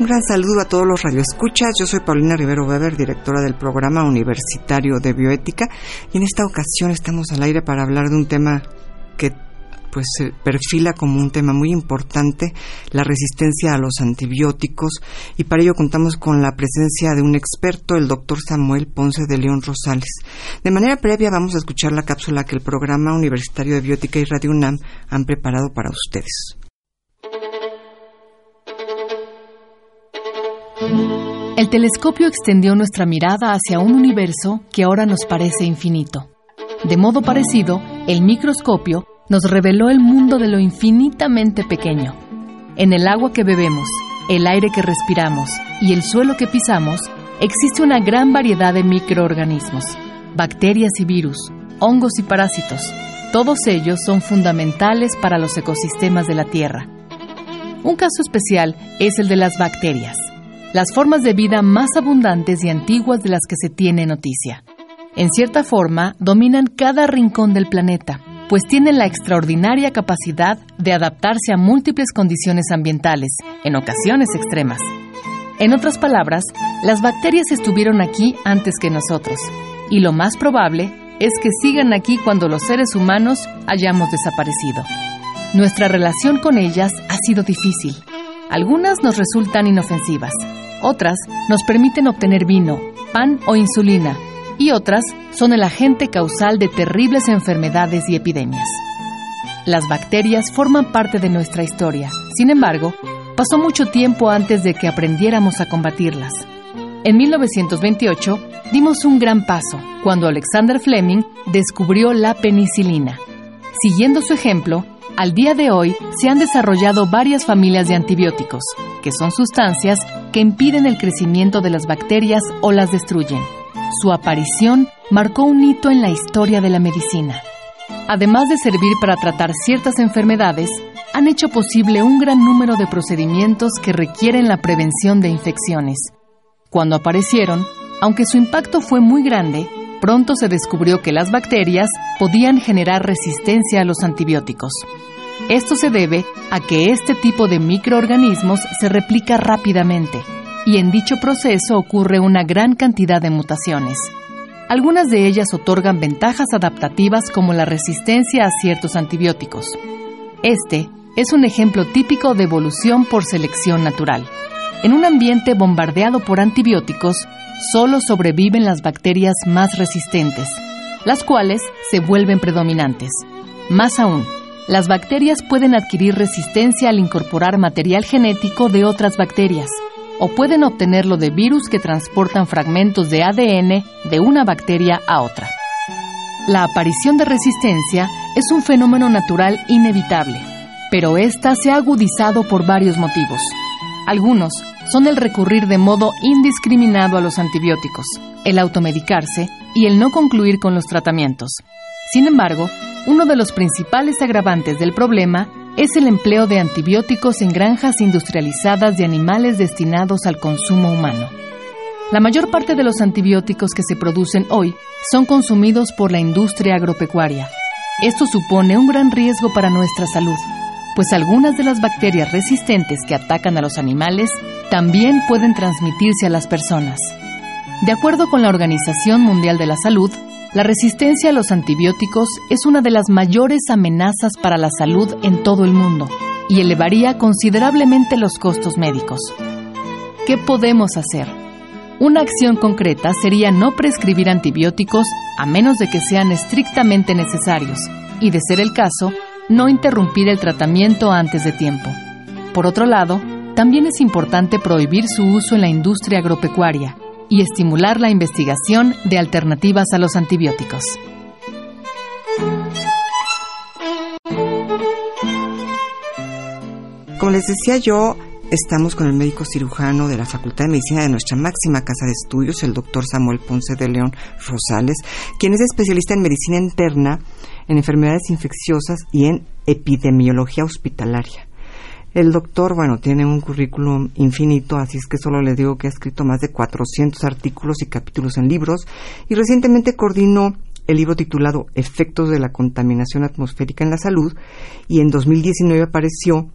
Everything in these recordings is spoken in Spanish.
Un gran saludo a todos los radioescuchas. Yo soy Paulina Rivero Weber, directora del programa universitario de bioética, y en esta ocasión estamos al aire para hablar de un tema que pues se perfila como un tema muy importante, la resistencia a los antibióticos, y para ello contamos con la presencia de un experto, el doctor Samuel Ponce de León Rosales. De manera previa vamos a escuchar la cápsula que el programa universitario de bioética y Radio UNAM han preparado para ustedes. El telescopio extendió nuestra mirada hacia un universo que ahora nos parece infinito. De modo parecido, el microscopio nos reveló el mundo de lo infinitamente pequeño. En el agua que bebemos, el aire que respiramos y el suelo que pisamos, existe una gran variedad de microorganismos, bacterias y virus, hongos y parásitos. Todos ellos son fundamentales para los ecosistemas de la Tierra. Un caso especial es el de las bacterias las formas de vida más abundantes y antiguas de las que se tiene noticia. En cierta forma, dominan cada rincón del planeta, pues tienen la extraordinaria capacidad de adaptarse a múltiples condiciones ambientales, en ocasiones extremas. En otras palabras, las bacterias estuvieron aquí antes que nosotros, y lo más probable es que sigan aquí cuando los seres humanos hayamos desaparecido. Nuestra relación con ellas ha sido difícil. Algunas nos resultan inofensivas, otras nos permiten obtener vino, pan o insulina, y otras son el agente causal de terribles enfermedades y epidemias. Las bacterias forman parte de nuestra historia. Sin embargo, pasó mucho tiempo antes de que aprendiéramos a combatirlas. En 1928 dimos un gran paso cuando Alexander Fleming descubrió la penicilina. Siguiendo su ejemplo, al día de hoy se han desarrollado varias familias de antibióticos, que son sustancias que impiden el crecimiento de las bacterias o las destruyen. Su aparición marcó un hito en la historia de la medicina. Además de servir para tratar ciertas enfermedades, han hecho posible un gran número de procedimientos que requieren la prevención de infecciones. Cuando aparecieron, aunque su impacto fue muy grande, pronto se descubrió que las bacterias podían generar resistencia a los antibióticos. Esto se debe a que este tipo de microorganismos se replica rápidamente y en dicho proceso ocurre una gran cantidad de mutaciones. Algunas de ellas otorgan ventajas adaptativas como la resistencia a ciertos antibióticos. Este es un ejemplo típico de evolución por selección natural. En un ambiente bombardeado por antibióticos, solo sobreviven las bacterias más resistentes, las cuales se vuelven predominantes. Más aún, las bacterias pueden adquirir resistencia al incorporar material genético de otras bacterias o pueden obtenerlo de virus que transportan fragmentos de ADN de una bacteria a otra. La aparición de resistencia es un fenómeno natural inevitable, pero esta se ha agudizado por varios motivos. Algunos son el recurrir de modo indiscriminado a los antibióticos, el automedicarse y el no concluir con los tratamientos. Sin embargo, uno de los principales agravantes del problema es el empleo de antibióticos en granjas industrializadas de animales destinados al consumo humano. La mayor parte de los antibióticos que se producen hoy son consumidos por la industria agropecuaria. Esto supone un gran riesgo para nuestra salud, pues algunas de las bacterias resistentes que atacan a los animales también pueden transmitirse a las personas. De acuerdo con la Organización Mundial de la Salud, la resistencia a los antibióticos es una de las mayores amenazas para la salud en todo el mundo y elevaría considerablemente los costos médicos. ¿Qué podemos hacer? Una acción concreta sería no prescribir antibióticos a menos de que sean estrictamente necesarios y, de ser el caso, no interrumpir el tratamiento antes de tiempo. Por otro lado, también es importante prohibir su uso en la industria agropecuaria y estimular la investigación de alternativas a los antibióticos. Como les decía yo, estamos con el médico cirujano de la Facultad de Medicina de nuestra máxima casa de estudios, el doctor Samuel Ponce de León Rosales, quien es especialista en medicina interna, en enfermedades infecciosas y en epidemiología hospitalaria. El doctor, bueno, tiene un currículum infinito, así es que solo le digo que ha escrito más de 400 artículos y capítulos en libros y recientemente coordinó el libro titulado Efectos de la contaminación atmosférica en la salud y en 2019 apareció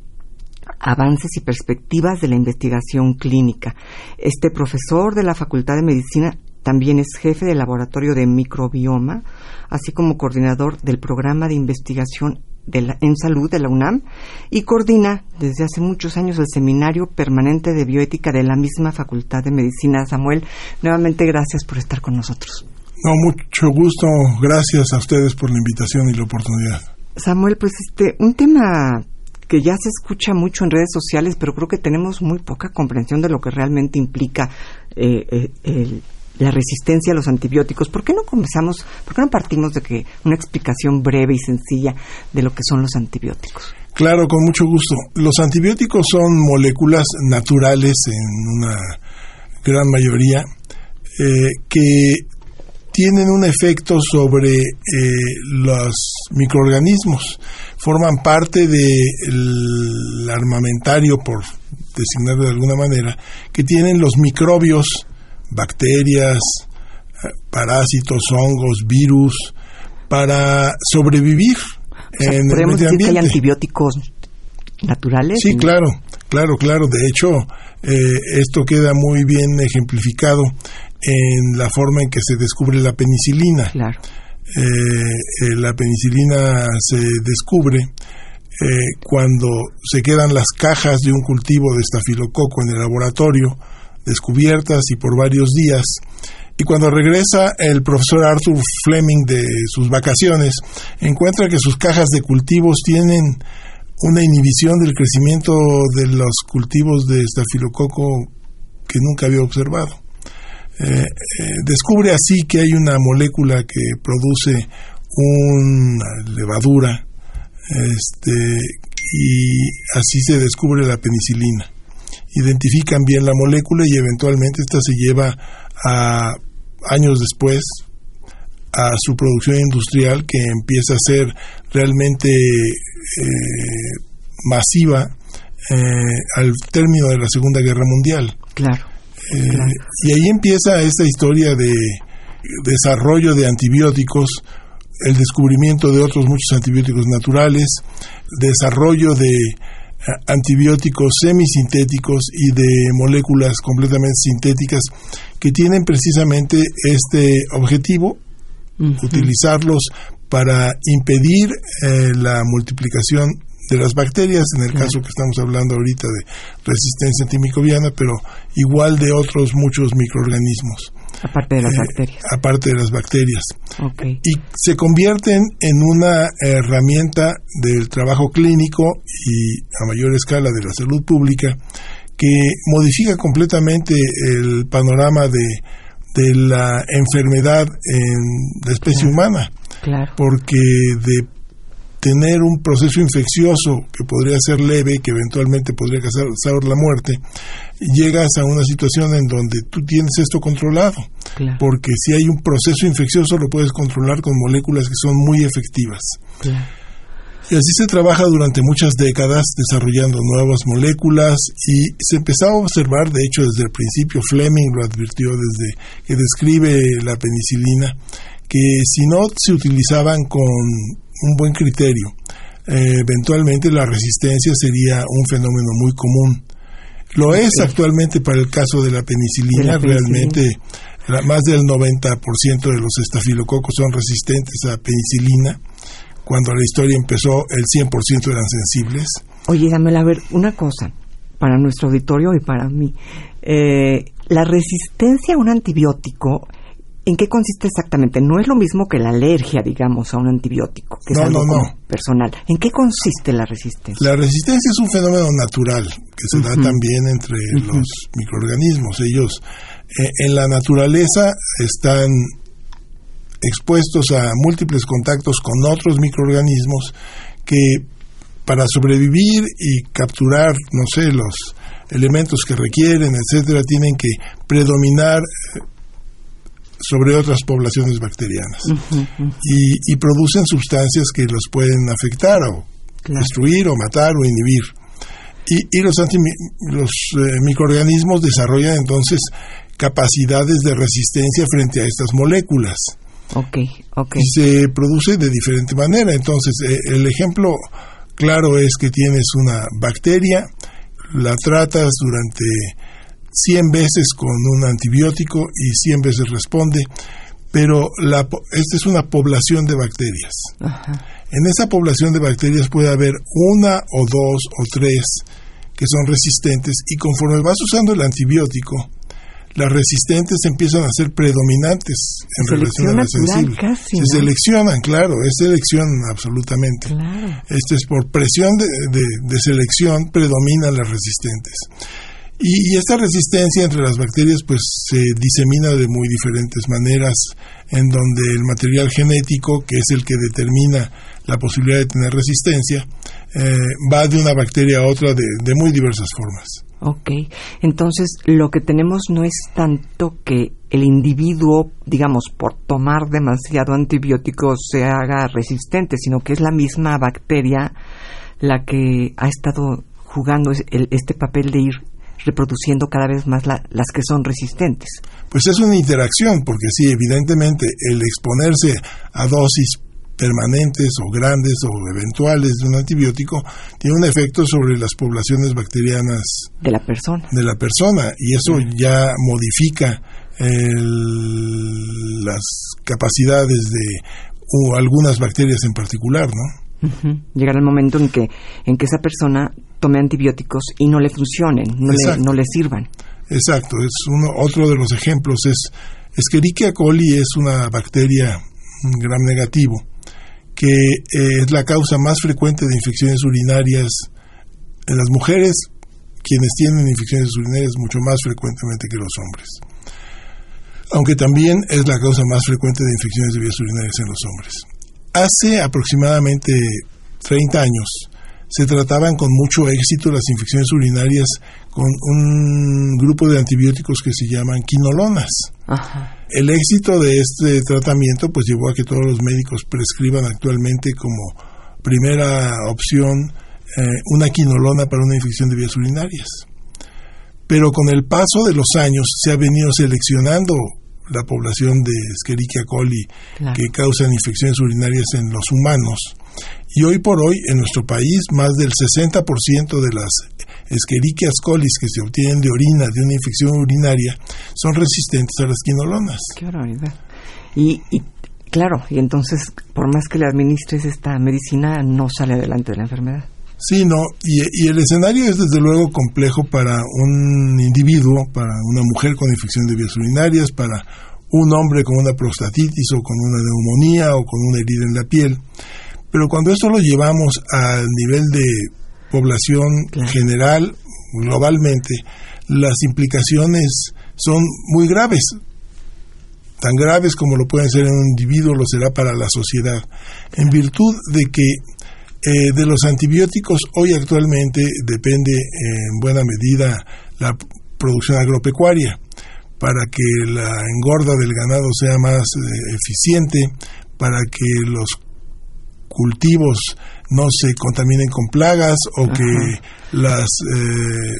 Avances y perspectivas de la investigación clínica. Este profesor de la Facultad de Medicina también es jefe del laboratorio de microbioma, así como coordinador del programa de investigación en salud de la UNAM y coordina desde hace muchos años el seminario permanente de bioética de la misma Facultad de Medicina. Samuel, nuevamente gracias por estar con nosotros. No, mucho gusto. Gracias a ustedes por la invitación y la oportunidad. Samuel, pues este, un tema que ya se escucha mucho en redes sociales, pero creo que tenemos muy poca comprensión de lo que realmente implica eh, eh, la resistencia a los antibióticos. ¿Por qué no comenzamos, por qué no partimos de que una explicación breve y sencilla de lo que son los antibióticos? Claro, con mucho gusto. Los antibióticos son moléculas naturales en una gran mayoría eh, que tienen un efecto sobre eh, los microorganismos, forman parte del armamentario, por designarlo de alguna manera, que tienen los microbios, bacterias, eh, parásitos, hongos, virus, para sobrevivir en el medio ambiente. que hay antibióticos naturales? Sí, claro, claro, claro. De hecho, eh, esto queda muy bien ejemplificado en la forma en que se descubre la penicilina. Claro. Eh, eh, la penicilina se descubre eh, cuando se quedan las cajas de un cultivo de estafilococo en el laboratorio, descubiertas y por varios días. Y cuando regresa el profesor Arthur Fleming de sus vacaciones, encuentra que sus cajas de cultivos tienen una inhibición del crecimiento de los cultivos de estafilococo que nunca había observado. Eh, eh, descubre así que hay una molécula que produce una levadura este, y así se descubre la penicilina. Identifican bien la molécula y eventualmente esta se lleva a años después a su producción industrial que empieza a ser realmente eh, masiva al término de la Segunda Guerra Mundial. Claro. Eh, y ahí empieza esta historia de desarrollo de antibióticos, el descubrimiento de otros muchos antibióticos naturales, desarrollo de eh, antibióticos semisintéticos y de moléculas completamente sintéticas que tienen precisamente este objetivo, utilizarlos para impedir eh, la multiplicación de las bacterias, en el caso que estamos hablando ahorita de resistencia antimicrobiana, pero igual de otros muchos microorganismos. Aparte de las eh, bacterias. Aparte de las bacterias. Y se convierten en una herramienta del trabajo clínico y a mayor escala de la salud pública que modifica completamente el panorama de, de la enfermedad en la especie humana. Claro. Porque de tener un proceso infeccioso que podría ser leve, que eventualmente podría causar la muerte, llegas a una situación en donde tú tienes esto controlado. Porque si hay un proceso infeccioso lo puedes controlar con moléculas que son muy efectivas. Y así se trabaja durante muchas décadas desarrollando nuevas moléculas y se empezaba a observar, de hecho desde el principio Fleming lo advirtió desde que describe la penicilina, que si no se utilizaban con un buen criterio, eh, eventualmente la resistencia sería un fenómeno muy común. Lo es actualmente para el caso de la penicilina, realmente más del 90% de los estafilococos son resistentes a penicilina. Cuando la historia empezó, el 100% eran sensibles. Oye, a ver una cosa para nuestro auditorio y para mí. Eh, la resistencia a un antibiótico ¿En qué consiste exactamente? No es lo mismo que la alergia, digamos, a un antibiótico, que es algo personal. ¿En qué consiste la resistencia? La resistencia es un fenómeno natural que se da también entre los microorganismos. Ellos eh, en la naturaleza están expuestos a múltiples contactos con otros microorganismos que para sobrevivir y capturar, no sé, los elementos que requieren, etcétera, tienen que predominar eh, sobre otras poblaciones bacterianas Y, producen sustancias que los pueden afectar o destruir o matar o inhibir. Y, los, los eh, microorganismos desarrollan entonces capacidades de resistencia frente a estas moléculas. Okay, okay. Y se produce de diferente manera. Entonces, eh, el ejemplo claro es que tienes una bacteria, la tratas durante 100 veces con un antibiótico y 100 veces responde, pero la, esta es una población de bacterias. En esa población de bacterias puede haber una o dos o tres que son resistentes y conforme vas usando el antibiótico, las resistentes empiezan a ser predominantes en relación a las sensibles. Se seleccionan, claro, es selección absolutamente. Esto es por presión de, selección predominan las resistentes. Y, esta resistencia entre las bacterias pues se disemina de muy diferentes maneras, en donde el material genético, que es el que determina la posibilidad de tener resistencia, eh, va de una bacteria a otra de, de muy diversas formas. Ok, entonces lo que tenemos no es tanto que el individuo, digamos, por tomar demasiado antibiótico se haga resistente, sino que es la misma bacteria la que ha estado jugando este papel de ir reproduciendo cada vez más las que son resistentes. Pues es una interacción, porque sí, evidentemente el exponerse a dosis permanentes o grandes o eventuales de un antibiótico tiene un efecto sobre las poblaciones bacterianas de la persona. De la persona y eso ya modifica las capacidades de algunas bacterias en particular, ¿no? Llegará el momento en que en que esa persona tome antibióticos y no le funcionen, no le, no le sirvan. Exacto, es uno otro de los ejemplos es Escherichia coli es una bacteria gram negativo que eh, es la causa más frecuente de infecciones urinarias en las mujeres, quienes tienen infecciones urinarias mucho más frecuentemente que los hombres. Aunque también es la causa más frecuente de infecciones de vías urinarias en los hombres. Hace aproximadamente 30 años se trataban con mucho éxito las infecciones urinarias con un grupo de antibióticos que se llaman quinolonas. El éxito de este tratamiento pues llevó a que todos los médicos prescriban actualmente como primera opción eh, una quinolona para una infección de vías urinarias. Pero con el paso de los años se ha venido seleccionando la población de Escherichia coli que causan infecciones urinarias en los humanos. Y hoy por hoy en nuestro país más del 60% de las Escherichia coli que se obtienen de orina de una infección urinaria son resistentes a las quinolonas. Qué barbaridad. Y, y claro, y entonces por más que le administres esta medicina no sale adelante de la enfermedad. Sí, no, y, y, el escenario es desde luego complejo para un individuo, para una mujer con infección de vías urinarias, para un hombre con una prostatitis o con una neumonía o con una herida en la piel. Pero cuando esto lo llevamos al nivel de población general, globalmente, las implicaciones son muy graves. Tan graves como lo pueden ser en un individuo, lo será para la sociedad. En virtud de que eh, de los antibióticos, hoy actualmente depende en buena medida la producción agropecuaria para que la engorda del ganado sea más eh, eficiente, para que los cultivos no se contaminen con plagas o que los eh,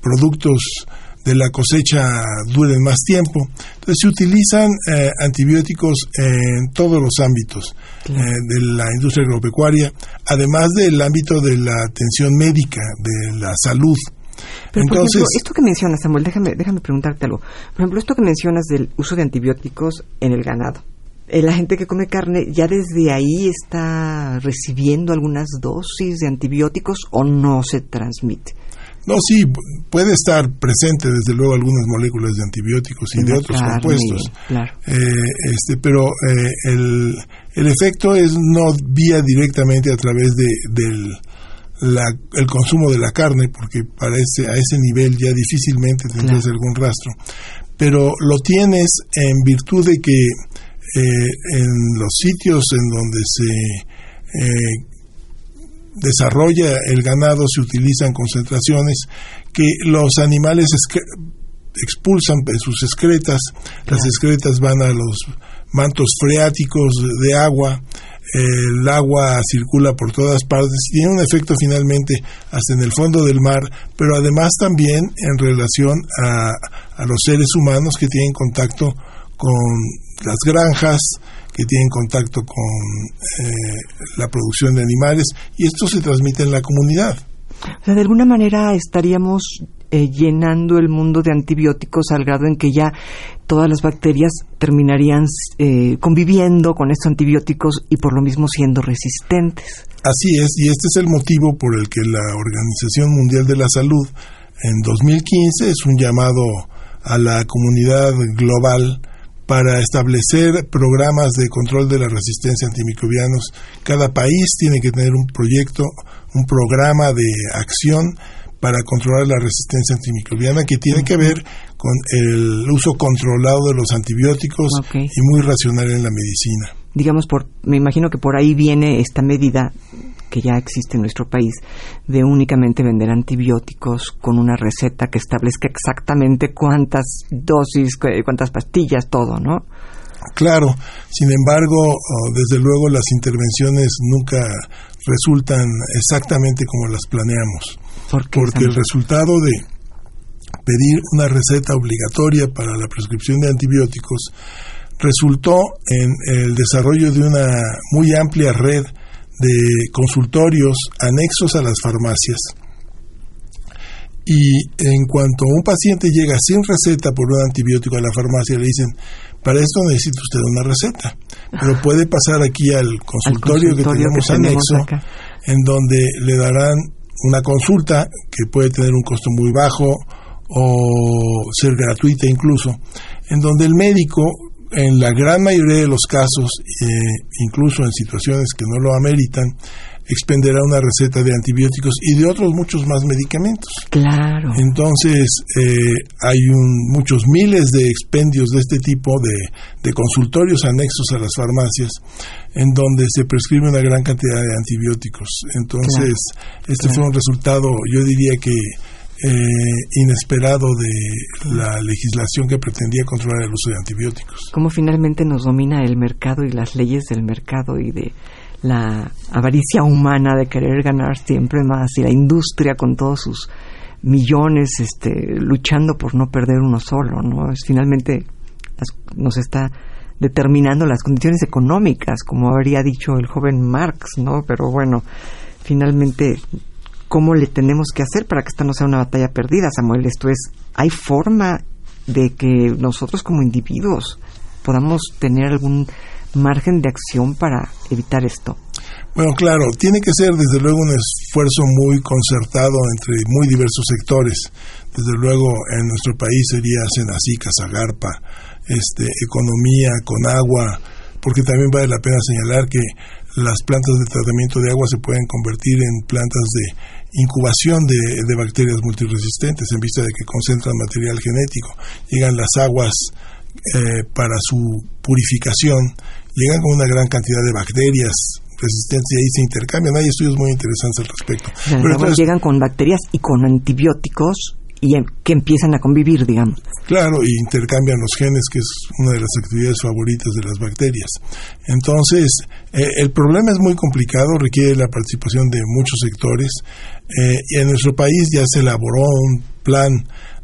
productos de la cosecha duren más tiempo. Entonces se utilizan eh, antibióticos en todos los ámbitos eh, de la industria agropecuaria, además del ámbito de la atención médica, de la salud. Pero, por ejemplo, esto que mencionas, Samuel, déjame, déjame preguntarte algo. Por ejemplo, esto que mencionas del uso de antibióticos en el ganado. Eh, la gente que come carne ya desde ahí está recibiendo algunas dosis de antibióticos o no se transmite. No, sí, puede estar presente desde luego algunas moléculas de antibióticos y de otros compuestos. Eh, este, pero eh, el, el, efecto es no vía directamente a través de, del el consumo de la carne, porque para ese, a ese nivel ya difícilmente tendrás algún rastro. Pero lo tienes en virtud de que eh, en los sitios en donde se desarrolla el ganado se utilizan concentraciones que los animales expulsan sus excretas, las excretas van a los mantos freáticos de agua, el agua circula por todas partes, tiene un efecto finalmente hasta en el fondo del mar, pero además también en relación a, a los seres humanos que tienen contacto con las granjas, que tienen contacto con eh, la producción de animales y esto se transmite en la comunidad. O sea, de alguna manera estaríamos eh, llenando el mundo de antibióticos al grado en que ya todas las bacterias terminarían eh, conviviendo con estos antibióticos y por lo mismo siendo resistentes. Así es, y este es el motivo por el que la Organización Mundial de la Salud en 2015 es un llamado a la comunidad global para establecer programas de control de la resistencia antimicrobianos. Cada país tiene que tener un proyecto, un programa de acción para controlar la resistencia antimicrobiana que tiene que ver con el uso controlado de los antibióticos y muy racional en la medicina. Digamos, por, me imagino que por ahí viene esta medida que ya existe en nuestro país de únicamente vender antibióticos con una receta que establezca exactamente cuántas dosis, cuántas pastillas, todo, ¿no? Claro, sin embargo, oh, desde luego las intervenciones nunca resultan exactamente como las planeamos. Porque el resultado de pedir una receta obligatoria para la prescripción de antibióticos resultó en el desarrollo de una muy amplia red de consultorios anexos a las farmacias. Y en cuanto un paciente llega sin receta por un antibiótico a la farmacia, le dicen, para esto necesita usted una receta. Pero puede pasar aquí al consultorio, que tenemos anexo, en donde le darán una consulta que puede tener un costo muy bajo o ser gratuita incluso, en donde el médico en la gran mayoría de los casos, eh, incluso en situaciones que no lo ameritan, expenderá una receta de antibióticos y de otros muchos más medicamentos. Claro. Entonces, eh, hay un, muchos miles de expendios de este tipo de, de, consultorios anexos a las farmacias en donde se prescribe una gran cantidad de antibióticos. Entonces, este fue un resultado, yo diría que eh, inesperado de la legislación que pretendía controlar el uso de antibióticos. ¿Cómo finalmente nos domina el mercado y las leyes del mercado y de la avaricia humana de querer ganar siempre más y la industria con todos sus millones este, luchando por no perder uno solo, ¿no? Es finalmente nos está determinando las condiciones económicas, como habría dicho el joven Marx, ¿no? Pero bueno, finalmente, ¿cómo le tenemos que hacer para que esta no sea una batalla perdida, Samuel? Esto es, ¿hay forma de que nosotros como individuos podamos tener algún margen de acción para evitar esto? Bueno, claro, tiene que ser desde luego un esfuerzo muy concertado entre muy diversos sectores. Desde luego en nuestro país sería Senacica, Zagarpa, este, economía con agua, porque también vale la pena señalar que las plantas de tratamiento de agua se pueden convertir en plantas de incubación de, de bacterias multiresistentes en vista de que concentran material genético. Llegan las aguas eh, para su purificación llegan con una gran cantidad de bacterias resistentes y ahí se intercambian. Hay estudios muy interesantes al respecto. Pero llegan con bacterias y con antibióticos y em, que empiezan a convivir, digamos. Claro, y intercambian los genes, que es una de las actividades favoritas de las bacterias. Entonces, eh, el problema es muy complicado, requiere la participación de muchos sectores. Eh, y en nuestro país ya se elaboró un plan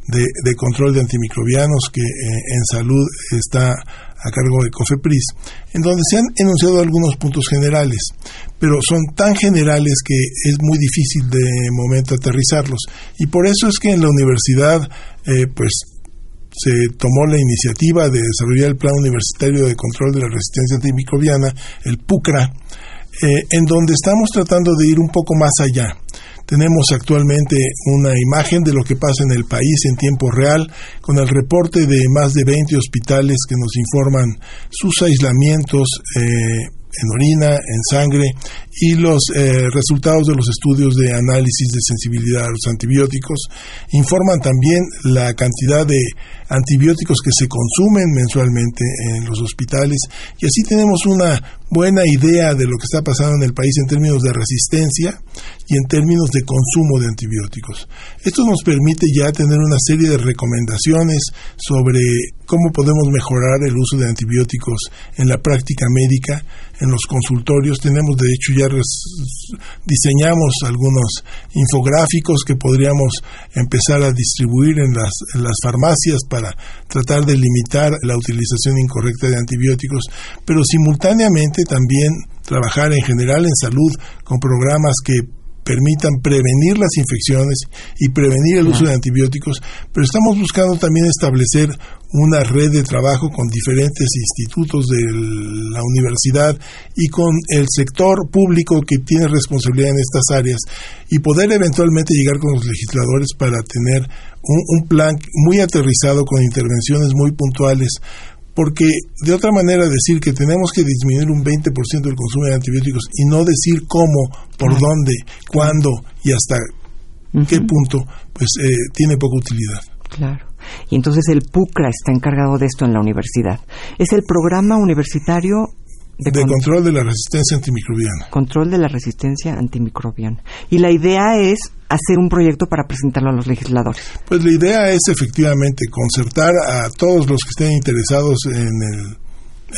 de, control de antimicrobianos que eh, en salud está a cargo de COFEPRIS, en donde se han enunciado algunos puntos generales, pero son tan generales que es muy difícil de momento aterrizarlos. Y por eso es que en la universidad, eh, pues se tomó la iniciativa de desarrollar el Plan Universitario de Control de la Resistencia Antimicrobiana, el PUCRA, eh, en donde estamos tratando de ir un poco más allá. Tenemos actualmente una imagen de lo que pasa en el país en tiempo real, con el reporte de más de 20 hospitales que nos informan sus aislamientos, eh, en orina, en sangre y los eh, resultados de los estudios de análisis de sensibilidad a los antibióticos. Informan también la cantidad de antibióticos que se consumen mensualmente en los hospitales y así tenemos una buena idea de lo que está pasando en el país en términos de resistencia y en términos de consumo de antibióticos. Esto nos permite ya tener una serie de recomendaciones sobre cómo podemos mejorar el uso de antibióticos en la práctica médica, en los consultorios. Tenemos, de hecho, ya diseñamos algunos infográficos que podríamos empezar a distribuir en las, en las farmacias para tratar de limitar la utilización incorrecta de antibióticos, pero simultáneamente también trabajar en general en salud con programas que permitan prevenir las infecciones y prevenir el uso de antibióticos, pero estamos buscando también establecer una red de trabajo con diferentes institutos de la universidad y con el sector público que tiene responsabilidad en estas áreas y poder eventualmente llegar con los legisladores para tener un, un plan muy aterrizado con intervenciones muy puntuales porque de otra manera decir que tenemos que disminuir un 20% del consumo de antibióticos y no decir cómo, por dónde, cuándo y hasta qué punto, pues eh, tiene poca utilidad. Claro. Y entonces el PUCRA está encargado de esto en la universidad. Es el programa universitario de, control de la resistencia antimicrobiana. Control de la resistencia antimicrobiana. Y la idea es hacer un proyecto para presentarlo a los legisladores. Pues la idea es efectivamente concertar a todos los que estén interesados en, el,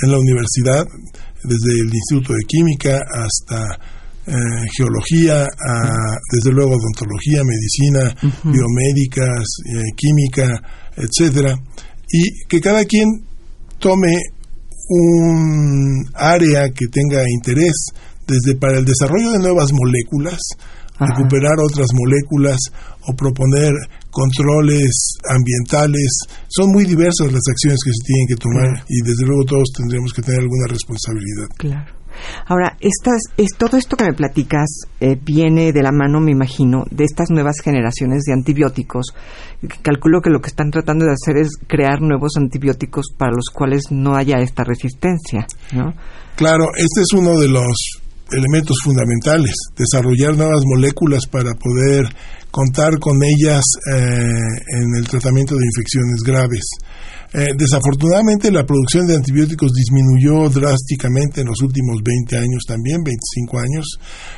en la universidad, desde el Instituto de Química hasta eh, geología, desde luego odontología, medicina, biomédicas, eh, química, etcétera, y que cada quien tome un área que tenga interés, desde para el desarrollo de nuevas moléculas, recuperar otras moléculas o proponer controles ambientales. Son muy diversas las acciones que se tienen que tomar y desde luego todos tendremos que tener alguna responsabilidad. Claro. Ahora, estas, es, todo esto que me platicas eh, viene de la mano, me imagino, de estas nuevas generaciones de antibióticos. Calculo que lo que están tratando de hacer es crear nuevos antibióticos para los cuales no haya esta resistencia, ¿no? Claro, este es uno de los elementos fundamentales, desarrollar nuevas moléculas para poder contar con ellas eh, en el tratamiento de infecciones graves. Eh, desafortunadamente la producción de antibióticos disminuyó drásticamente en los últimos 20 años también, 25 años.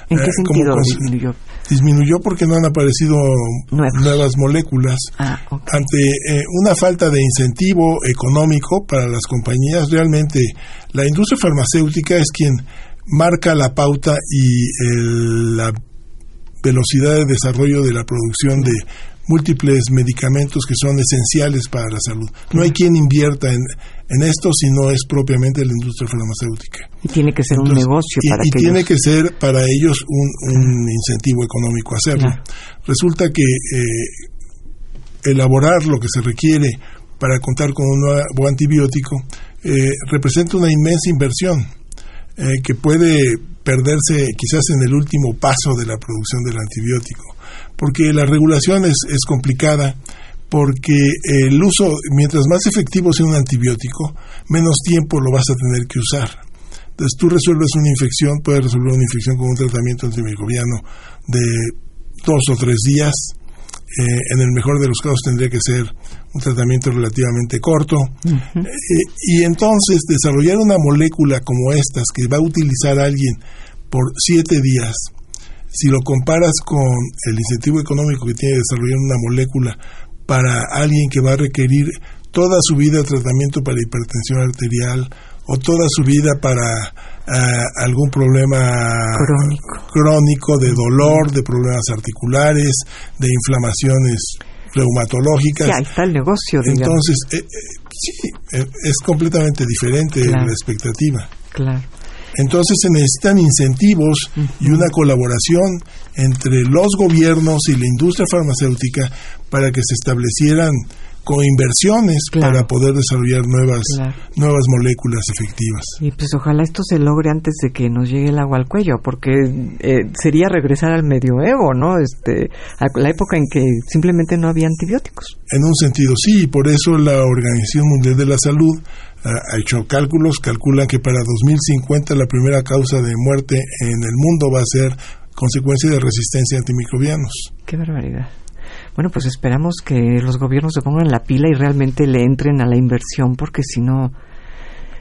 ¿En qué eh, sentido disminuyó? Disminuyó porque no han aparecido nuevas, moléculas. Ah, Ante eh, una falta de incentivo económico para las compañías, realmente la industria farmacéutica es quien marca la pauta y la velocidad de desarrollo de la producción de múltiples medicamentos que son esenciales para la salud. No hay quien invierta en, en esto si no es propiamente la industria farmacéutica. Y tiene que ser un negocio para y, y tiene que ser para ellos un, un incentivo económico hacerlo. Resulta que eh, elaborar lo que se requiere para contar con un nuevo antibiótico eh, representa una inmensa inversión eh, que puede perderse quizás en el último paso de la producción del antibiótico porque la regulación es, es complicada, porque el uso, mientras más efectivo sea un antibiótico, menos tiempo lo vas a tener que usar. Entonces tú resuelves una infección, puedes resolver una infección con un tratamiento antimicrobiano de dos o tres días. Eh, en el mejor de los casos tendría que ser un tratamiento relativamente corto. Eh, y entonces desarrollar una molécula como estas que va a utilizar alguien por siete días si lo comparas con el incentivo económico que tiene desarrollar una molécula para alguien que va a requerir toda su vida tratamiento para hipertensión arterial o toda su vida para ah, algún problema crónico. de dolor, de problemas articulares, de inflamaciones reumatológicas. Ya está el negocio. Entonces, eh, eh, sí, eh, es completamente diferente la expectativa. Claro. Entonces se necesitan incentivos y una colaboración entre los gobiernos y la industria farmacéutica para que se establecieran inversiones para poder desarrollar nuevas nuevas moléculas efectivas. Y pues ojalá esto se logre antes de que nos llegue el agua al cuello, porque eh, sería regresar al medioevo, ¿no? Este, a la época en que simplemente no había antibióticos. En un sentido sí, y por eso la Organización Mundial de la Salud ha hecho cálculos, calculan que para 2050 la primera causa de muerte en el mundo va a ser consecuencia de resistencia a antimicrobianos. Qué barbaridad. Bueno, pues esperamos que los gobiernos se pongan la pila y realmente le entren a la inversión, porque si no,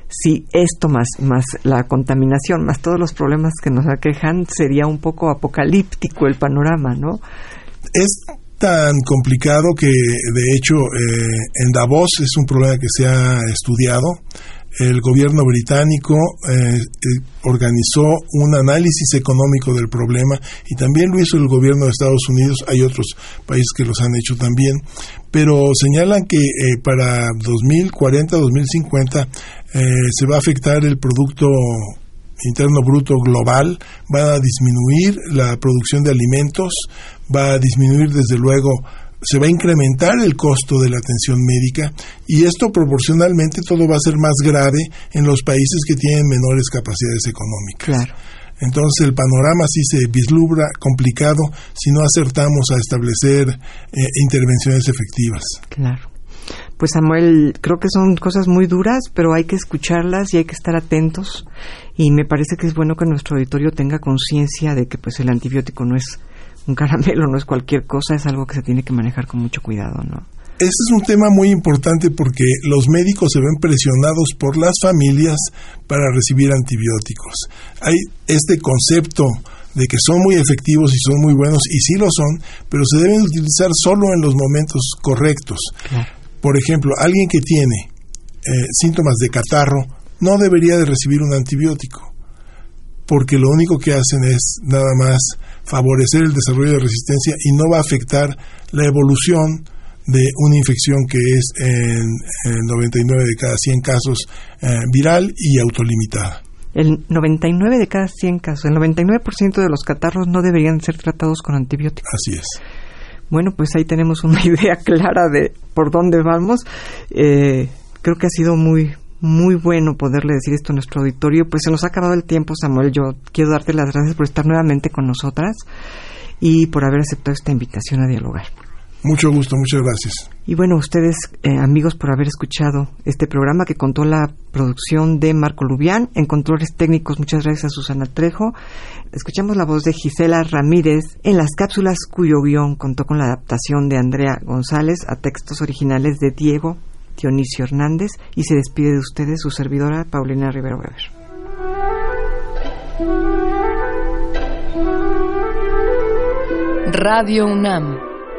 si esto más, más la contaminación, más todos los problemas que nos aquejan, sería un poco apocalíptico el panorama, ¿no? Es tan complicado que, de hecho, eh, en Davos es un problema que se ha estudiado. El gobierno británico eh, eh, organizó un análisis económico del problema y también lo hizo el gobierno de Estados Unidos, hay otros países que los han hecho también, pero señalan que eh, para 2040, 2050 se va a afectar el Producto Interno Bruto Global, va a disminuir la producción de alimentos, va a disminuir desde luego se va a incrementar el costo de la atención médica y esto proporcionalmente todo va a ser más grave en los países que tienen menores capacidades económicas. Claro. Entonces el panorama sí se vislumbra complicado si no acertamos a establecer eh, intervenciones efectivas. Claro. Pues Samuel, creo que son cosas muy duras, pero hay que escucharlas y hay que estar atentos. Y me parece que es bueno que nuestro auditorio tenga conciencia de que pues el antibiótico no es un caramelo no es cualquier cosa, es algo que se tiene que manejar con mucho cuidado, ¿no? Este es un tema muy importante porque los médicos se ven presionados por las familias para recibir antibióticos. Hay este concepto de que son muy efectivos y son muy buenos, y sí lo son, pero se deben utilizar solo en los momentos correctos. Por ejemplo, alguien que tiene eh, síntomas de catarro no debería de recibir un antibiótico, porque lo único que hacen es nada más favorecer el desarrollo de resistencia y no va a afectar la evolución de una infección que es en, 99 de cada 100 casos eh, viral y autolimitada. El 99 de cada 100 casos, el 99% de los catarros no deberían ser tratados con antibióticos. Así es. Bueno, pues ahí tenemos una idea clara de por dónde vamos. Eh, creo que ha sido muy muy bueno poderle decir esto a nuestro auditorio. Pues se nos ha acabado el tiempo, Samuel. Yo quiero darte las gracias por estar nuevamente con nosotras y por haber aceptado esta invitación a dialogar. Mucho gusto, muchas gracias. Y bueno, ustedes, eh, amigos, por haber escuchado este programa que contó la producción de Marco Lubián. En controles técnicos, muchas gracias a Susana Trejo. Escuchamos la voz de Gisela Ramírez en las cápsulas cuyo guion contó con la adaptación de Andrea González a textos originales de Diego Dionisio Hernández y se despide de ustedes su servidora Paulina Rivero Weber. Radio UNAM